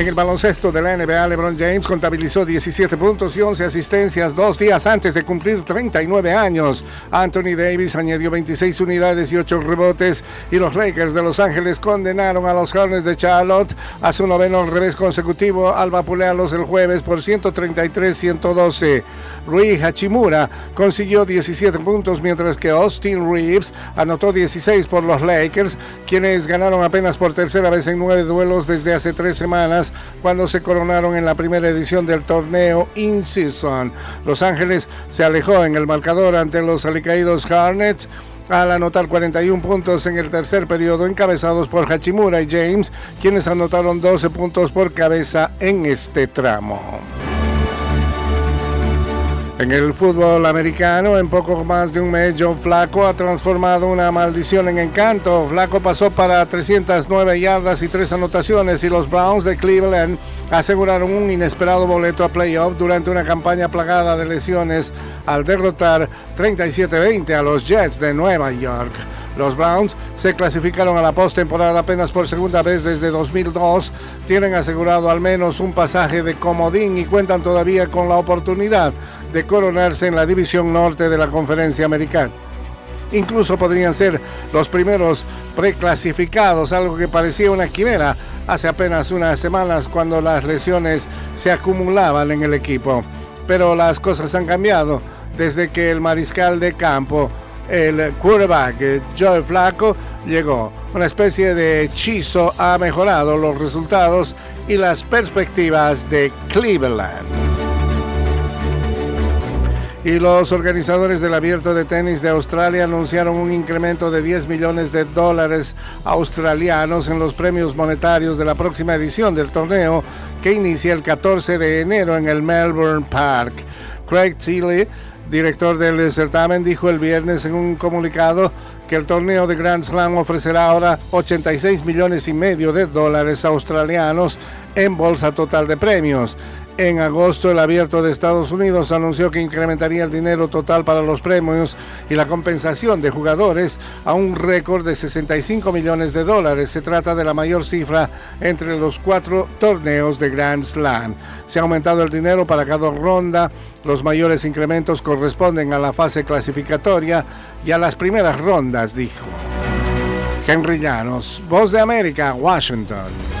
En el baloncesto de la NBA, LeBron James contabilizó 17 puntos y 11 asistencias dos días antes de cumplir 39 años. Anthony Davis añadió 26 unidades y 8 rebotes y los Lakers de Los Ángeles condenaron a los Hornets de Charlotte a su noveno revés consecutivo al vapulearlos el jueves por 133-112. Rui Hachimura consiguió 17 puntos mientras que Austin Reeves anotó 16 por los Lakers, quienes ganaron apenas por tercera vez en nueve duelos desde hace tres semanas cuando se coronaron en la primera edición del torneo In Season. Los Ángeles se alejó en el marcador ante los alicaídos Hornets al anotar 41 puntos en el tercer periodo, encabezados por Hachimura y James, quienes anotaron 12 puntos por cabeza en este tramo. En el fútbol americano, en poco más de un mes, John Flaco ha transformado una maldición en encanto. Flaco pasó para 309 yardas y tres anotaciones y los Browns de Cleveland aseguraron un inesperado boleto a playoff durante una campaña plagada de lesiones al derrotar 37-20 a los Jets de Nueva York. Los Browns se clasificaron a la postemporada apenas por segunda vez desde 2002, tienen asegurado al menos un pasaje de comodín y cuentan todavía con la oportunidad de coronarse en la división norte de la conferencia americana. Incluso podrían ser los primeros preclasificados, algo que parecía una quimera hace apenas unas semanas cuando las lesiones se acumulaban en el equipo. Pero las cosas han cambiado desde que el mariscal de campo, el quarterback Joe Flaco, llegó. Una especie de hechizo ha mejorado los resultados y las perspectivas de Cleveland y los organizadores del abierto de tenis de Australia anunciaron un incremento de 10 millones de dólares australianos en los premios monetarios de la próxima edición del torneo que inicia el 14 de enero en el Melbourne Park. Craig Tilly, director del certamen, dijo el viernes en un comunicado que el torneo de Grand Slam ofrecerá ahora 86 millones y medio de dólares australianos en bolsa total de premios. En agosto, el abierto de Estados Unidos anunció que incrementaría el dinero total para los premios y la compensación de jugadores a un récord de 65 millones de dólares. Se trata de la mayor cifra entre los cuatro torneos de Grand Slam. Se ha aumentado el dinero para cada ronda. Los mayores incrementos corresponden a la fase clasificatoria y a las primeras rondas, dijo. Henry Llanos, Voz de América, Washington.